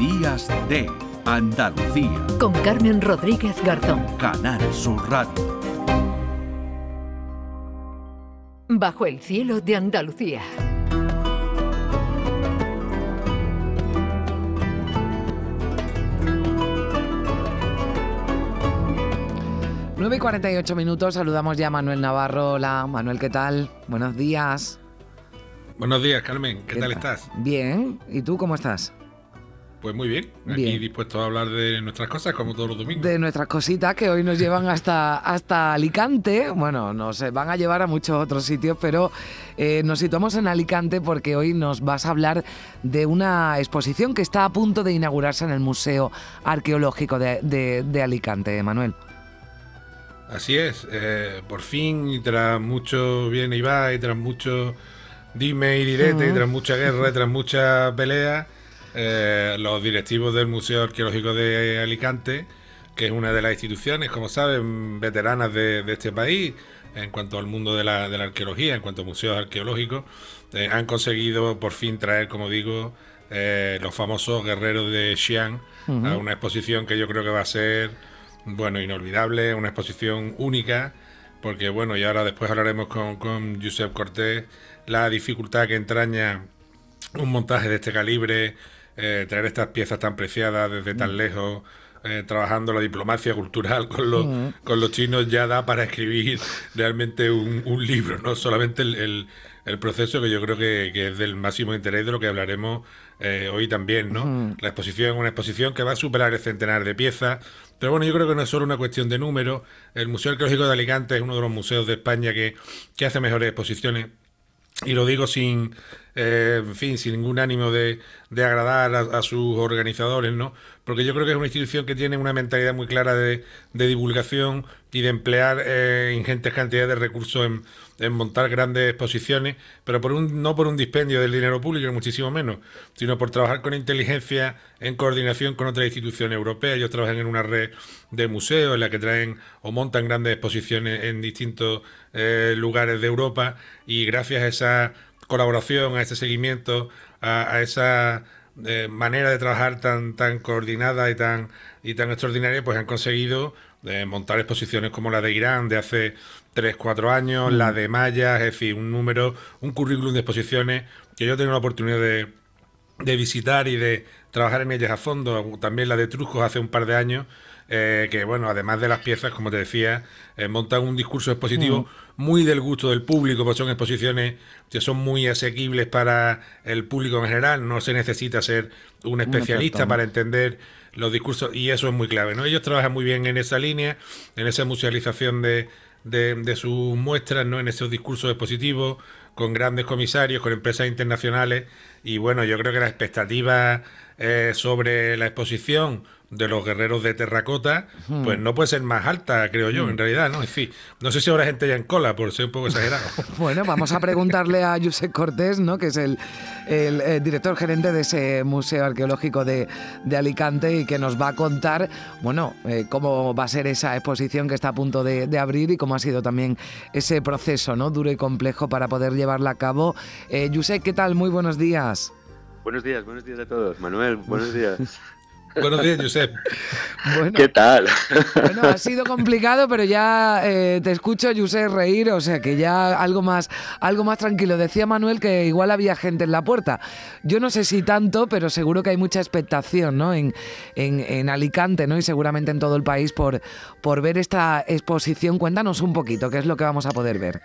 Días de Andalucía. Con Carmen Rodríguez Garzón. Canal Sur Radio. Bajo el cielo de Andalucía. Nueve y 48 minutos, saludamos ya a Manuel Navarro. Hola, Manuel, ¿qué tal? Buenos días. Buenos días, Carmen. ¿Qué, tal estás? Bien. ¿Y tú cómo estás? Pues muy bien, aquí dispuesto a hablar de nuestras cosas como todos los domingos. De nuestras cositas que hoy nos llevan hasta, hasta Alicante. Bueno, nos van a llevar a muchos otros sitios, pero eh, nos situamos en Alicante porque hoy nos vas a hablar de una exposición que está a punto de inaugurarse en el Museo Arqueológico de, Alicante, Manuel. Así es, eh, por fin, y tras mucho bien y va, y tras mucho dime y direte, y tras mucha guerra, y tras mucha pelea eh, los directivos del Museo Arqueológico de Alicante, que es una de las instituciones, como saben, veteranas de, este país en cuanto al mundo de la, arqueología, en cuanto a museos arqueológicos, eh, han conseguido por fin traer, como digo, eh, los famosos guerreros de Xi'an a una exposición que yo creo que va a ser, bueno, inolvidable, una exposición única, porque bueno, y ahora después hablaremos con, con Josep Cortés, la dificultad que entraña un montaje de este calibre, eh, traer estas piezas tan preciadas desde tan mm. lejos, eh, trabajando la diplomacia cultural con los, mm. con los chinos ya da para escribir realmente un, libro, no solamente el, proceso que yo creo que, es del máximo interés de lo que hablaremos eh, hoy también, ¿no? La exposición una exposición que va a superar el centenar de piezas, pero bueno, yo creo que no es solo una cuestión de número. El Museo Arqueológico de Alicante es uno de los museos de España que, que hace mejores exposiciones y lo digo sin, eh, en fin, sin ningún ánimo de, agradar a, sus organizadores, ¿no? Porque yo creo que es una institución que tiene una mentalidad muy clara de, divulgación y de emplear eh, ingentes cantidades de recursos en, montar grandes exposiciones, pero por un, no por un dispendio del dinero público, muchísimo menos, sino por trabajar con inteligencia en coordinación con otras instituciones europeas. Ellos trabajan en una red de museos en la que traen o montan grandes exposiciones en distintos eh, lugares de Europa y gracias a esa colaboración, a ese seguimiento, a, esa eh, manera de trabajar tan, tan coordinada y tan, y tan extraordinaria, pues han conseguido eh, montar exposiciones como la de Irán de hace 3, 4 años, la mm. de Maya, es decir, un número, un currículum de exposiciones que yo tengo la oportunidad de, de visitar y de trabajar en ellas a fondo, también la de Trujos hace un par de años, eh, que bueno, además de las piezas, como te decía, eh, montan un discurso expositivo mm. muy del gusto del público, porque son exposiciones que son muy asequibles para el público en general, no se necesita ser un especialista para entender los discursos y eso es muy clave, ¿no? Ellos trabajan muy bien en esa línea, en esa musealización de, de, sus muestras, ¿no? En esos discursos expositivos, con grandes comisarios, con empresas internacionales y bueno, yo creo que las expectativas eh, sobre la exposición de los guerreros de terracota, pues no puede ser más alta, creo yo, en realidad, ¿no? En fin, no sé si habrá gente ya en cola, por ser un poco exagerado. bueno, vamos a preguntarle a Josep Cortés, ¿no? Que es el, eh, director gerente de ese Museo Arqueológico de, Alicante y que nos va a contar, bueno, eh, cómo va a ser esa exposición que está a punto de, abrir y cómo ha sido también ese proceso, ¿no? Duro y complejo para poder llevarla a cabo. Eh, Josep, ¿qué tal? Muy buenos días. Buenos días, buenos días a todos. Manuel, buenos días. Buenos días, Josep. ¿Qué tal? Bueno, ha sido complicado, pero ya eh, te escucho, Josep, reír, o sea que ya algo más, algo más tranquilo. Decía Manuel que igual había gente en la puerta. Yo no sé si tanto, pero seguro que hay mucha expectación ¿no? en, en, Alicante ¿no? y seguramente en todo el país por, por ver esta exposición. Cuéntanos un poquito, ¿qué es lo que vamos a poder ver?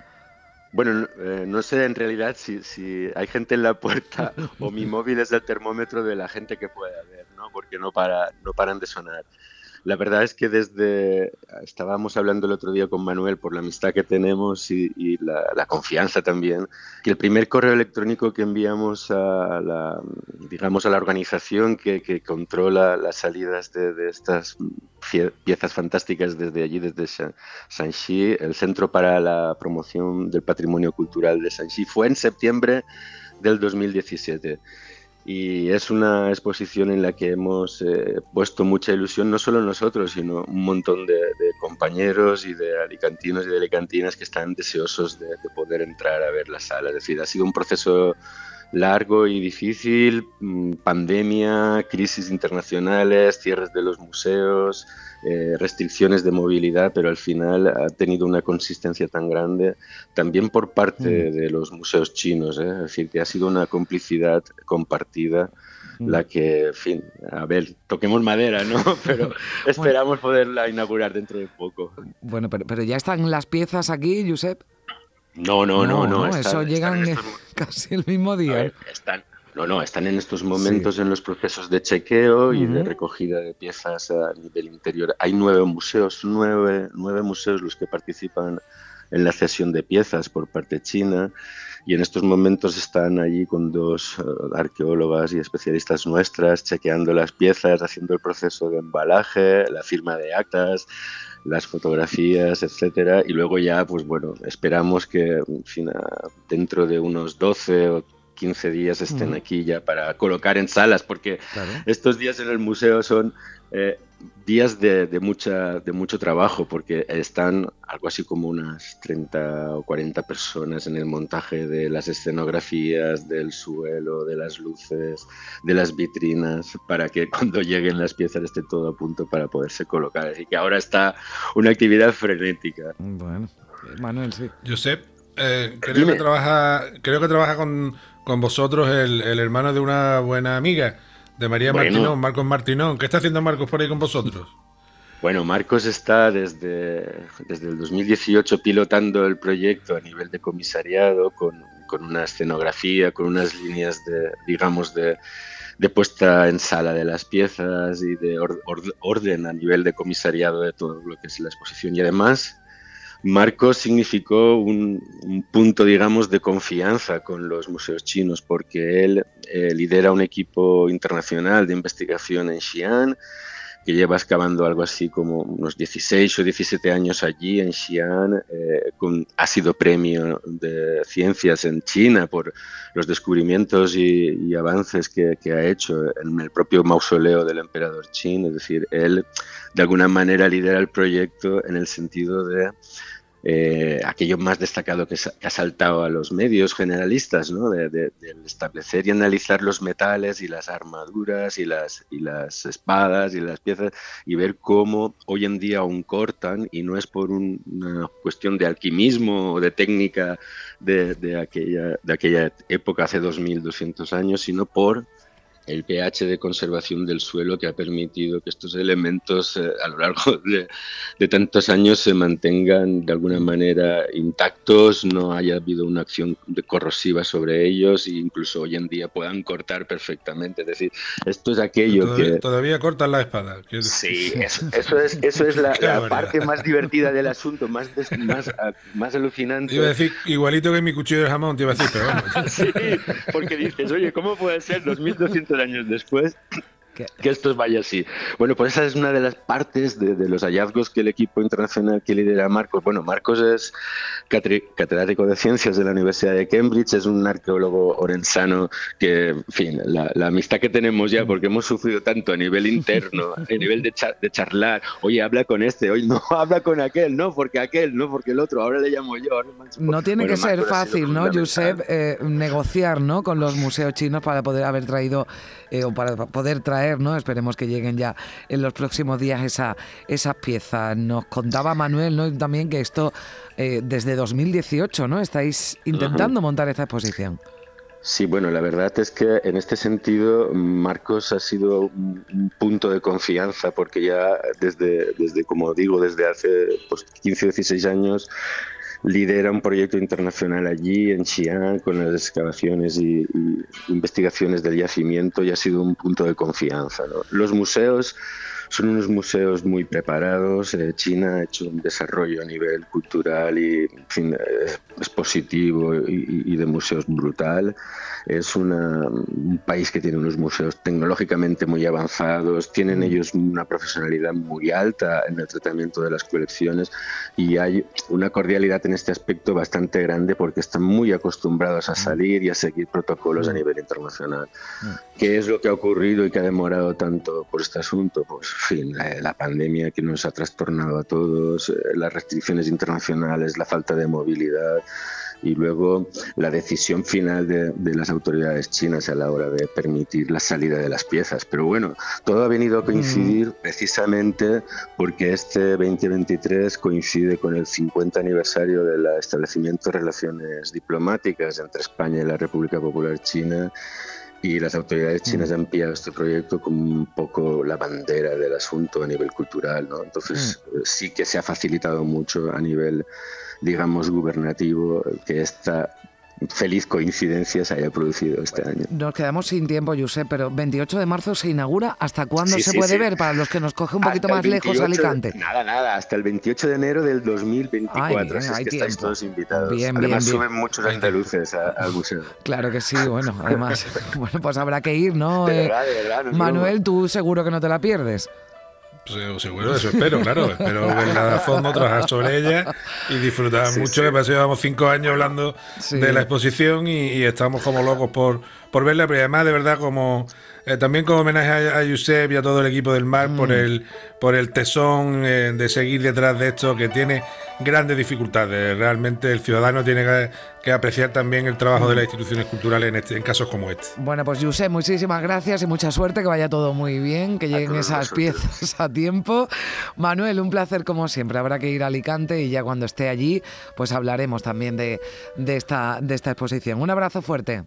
Bueno, eh, no sé en realidad si, si, hay gente en la puerta o mi móvil es el termómetro de la gente que pueda ver, ¿no? Porque no, para, no paran de sonar. La verdad es que desde, estábamos hablando el otro día con Manuel por la amistad que tenemos y, la, confianza también, que el primer correo electrónico que enviamos a la, digamos, a la organización que, controla las salidas de, estas piezas fantásticas desde allí, desde Shanxi, el Centro para la Promoción del Patrimonio Cultural de Shanxi, fue en septiembre del 2017 y es una exposición en la que hemos eh, puesto mucha ilusión, no solo nosotros, sino un montón de, compañeros y de alicantinos y de alicantinas que están deseosos de, poder entrar a ver la sala. Es decir, ha sido un proceso largo y difícil, mm, pandemia, crisis internacionales, cierres de los museos, eh, restricciones de movilidad, pero al final ha tenido una consistencia tan grande, también por parte mm. de los museos chinos, ¿eh? es decir, que ha sido una complicidad compartida mm. la que, en fin, a ver, toquemos madera, ¿no? Pero esperamos poderla inaugurar dentro de poco. Bueno, pero, pero ya están las piezas aquí, Josep. No, no, no, no. eso llegan casi el mismo día. están, no, no, están en estos momentos en los procesos de chequeo y de recogida de piezas a nivel interior. Hay nueve museos, nueve, nueve museos los que participan en la cesión de piezas por parte china y en estos momentos están allí con dos eh, arqueólogas y especialistas nuestras chequeando las piezas, haciendo el proceso de embalaje, la firma de actas, las fotografías, etcétera, y luego ya, pues bueno, esperamos que dentro de unos 12 o 15 días estén aquí ya para colocar en salas, porque estos días en el museo son eh, días de, mucha, de mucho trabajo, porque están algo así como unas 30 o 40 personas en el montaje de las escenografías, del suelo, de las luces, de las vitrinas, para que cuando lleguen las piezas esté todo a punto para poderse colocar. Así que ahora está una actividad frenética. Bueno, Manuel, sí. Josep, eh, creo, que trabaja, creo que trabaja con, con vosotros el, el hermano de una buena amiga de María Martinón, Marcos Martinón. ¿Qué está haciendo Marcos por ahí con vosotros? Bueno, Marcos está desde, desde el 2018 pilotando el proyecto a nivel de comisariado con, con una escenografía, con unas líneas de, digamos, de, de puesta en sala de las piezas y de orden a nivel de comisariado de todo lo que es la exposición. Y además Marcos significó un, punto, digamos, de confianza con los museos chinos, porque él eh, lidera un equipo internacional de investigación en Xi'an, que lleva excavando algo así como unos 16 o 17 años allí en Xi'an, eh, ha sido premio de ciencias en China por los descubrimientos y, avances que, que, ha hecho en el propio mausoleo del emperador Qin, es decir, él de alguna manera lidera el proyecto en el sentido de eh, aquello más destacado que, ha saltado a los medios generalistas, ¿no? de, establecer y analizar los metales y las armaduras y las, y las espadas y las piezas y ver cómo hoy en día aún cortan y no es por una cuestión de alquimismo o de técnica de, aquella, de aquella época hace 2200 años, sino por el pH de conservación del suelo que ha permitido que estos elementos eh, a lo largo de, tantos años se mantengan de alguna manera intactos, no haya habido una acción de corrosiva sobre ellos e incluso hoy en día puedan cortar perfectamente. Es decir, esto es aquello que... Todavía cortan la espada. Sí, eso, es, eso es la, parte más divertida del asunto, más, más, más alucinante. Iba a decir, igualito que mi cuchillo de jamón, te iba a decir, pero bueno. sí, porque dices, oye, ¿cómo puede ser 2200 años después que, esto vaya así. Bueno, pues esa es una de las partes de, los hallazgos que el equipo internacional que lidera Marcos. Bueno, Marcos es catedrático de ciencias de la Universidad de Cambridge, es un arqueólogo orensano que, en fin, la, amistad que tenemos ya, porque hemos sufrido tanto a nivel interno, a nivel de, de, charlar, oye, habla con este, oye, no, habla con aquel, no, porque aquel, no, porque el otro, ahora le llamo yo. no tiene que ser fácil, ¿no, Josep, eh, negociar ¿no? con los museos chinos para poder haber traído eh, o para poder traer ¿no? Esperemos que lleguen ya en los próximos días esa, esas piezas. Nos contaba Manuel ¿no? también que esto eh, desde 2018 ¿no? estáis intentando montar esta exposición. Sí, bueno, la verdad es que en este sentido Marcos ha sido un, punto de confianza porque ya desde, desde como digo, desde hace pues, 15 o 16 años lidera un proyecto internacional allí en Xi'an con las excavaciones y, investigaciones del yacimiento y ha sido un punto de confianza. Los museos son unos museos muy preparados. Eh, China ha hecho un desarrollo a nivel cultural y eh, expositivo y, de museos brutal. Es un país que tiene unos museos tecnológicamente muy avanzados, tienen mm. ellos una profesionalidad muy alta en el tratamiento de las colecciones y hay una cordialidad en este aspecto bastante grande porque están muy acostumbrados a mm. salir y a seguir protocolos a mm. nivel internacional. ¿Qué es lo que ha ocurrido y que ha demorado tanto por este asunto? Pues, fin, la, pandemia que nos ha trastornado a todos, eh, las restricciones internacionales, la falta de movilidad y luego la decisión final de, de, las autoridades chinas a la hora de permitir la salida de las piezas. Pero bueno, todo ha venido a coincidir precisamente porque este 2023 coincide con el 50 aniversario del establecimiento de relaciones diplomáticas entre España y la República Popular China y las autoridades chinas han pillado este proyecto como un poco la bandera del asunto a nivel cultural, ¿no? Entonces sí que se ha facilitado mucho a nivel, digamos, gubernativo que esta feliz coincidencia se haya producido este año. Nos quedamos sin tiempo, Josep, pero 28 de marzo se inaugura. ¿Hasta cuándo se puede ver? Para los que nos coge un poquito más lejos Alicante. Nada, nada, hasta el 28 de enero del 2024. Ay, es que estáis todos invitados. Bien, además bien, suben muchos andaluces al museo. Claro que sí, bueno, además, bueno, pues habrá que ir, ¿no? De verdad, de verdad, no Manuel, tú seguro que no te la pierdes. Pues, seguro, eso espero, claro. Espero verla a fondo, trabajar sobre ella y disfrutar mucho. Que pasé, llevamos cinco años hablando de la exposición y, estamos como locos por, por verla, pero además de verdad como eh, también como homenaje a, a Josep y a todo el equipo del MAR por mm. el por el tesón eh, de seguir detrás de esto que tiene grandes dificultades. Realmente el ciudadano tiene que, apreciar también el trabajo de las instituciones culturales en, este, en casos como este. Bueno, pues Josep, muchísimas gracias y mucha suerte, que vaya todo muy bien, que lleguen esas piezas a tiempo. Manuel, un placer como siempre. Habrá que ir a Alicante y ya cuando esté allí, pues hablaremos también de, de esta, de esta exposición. Un abrazo fuerte.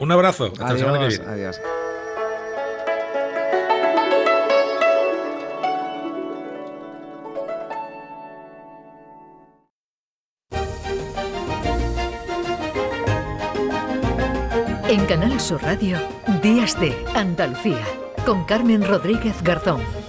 Un abrazo. Hasta adiós, la semana que viene. Adiós. En Canal Sur Radio, Días de Andalucía, con Carmen Rodríguez Garzón.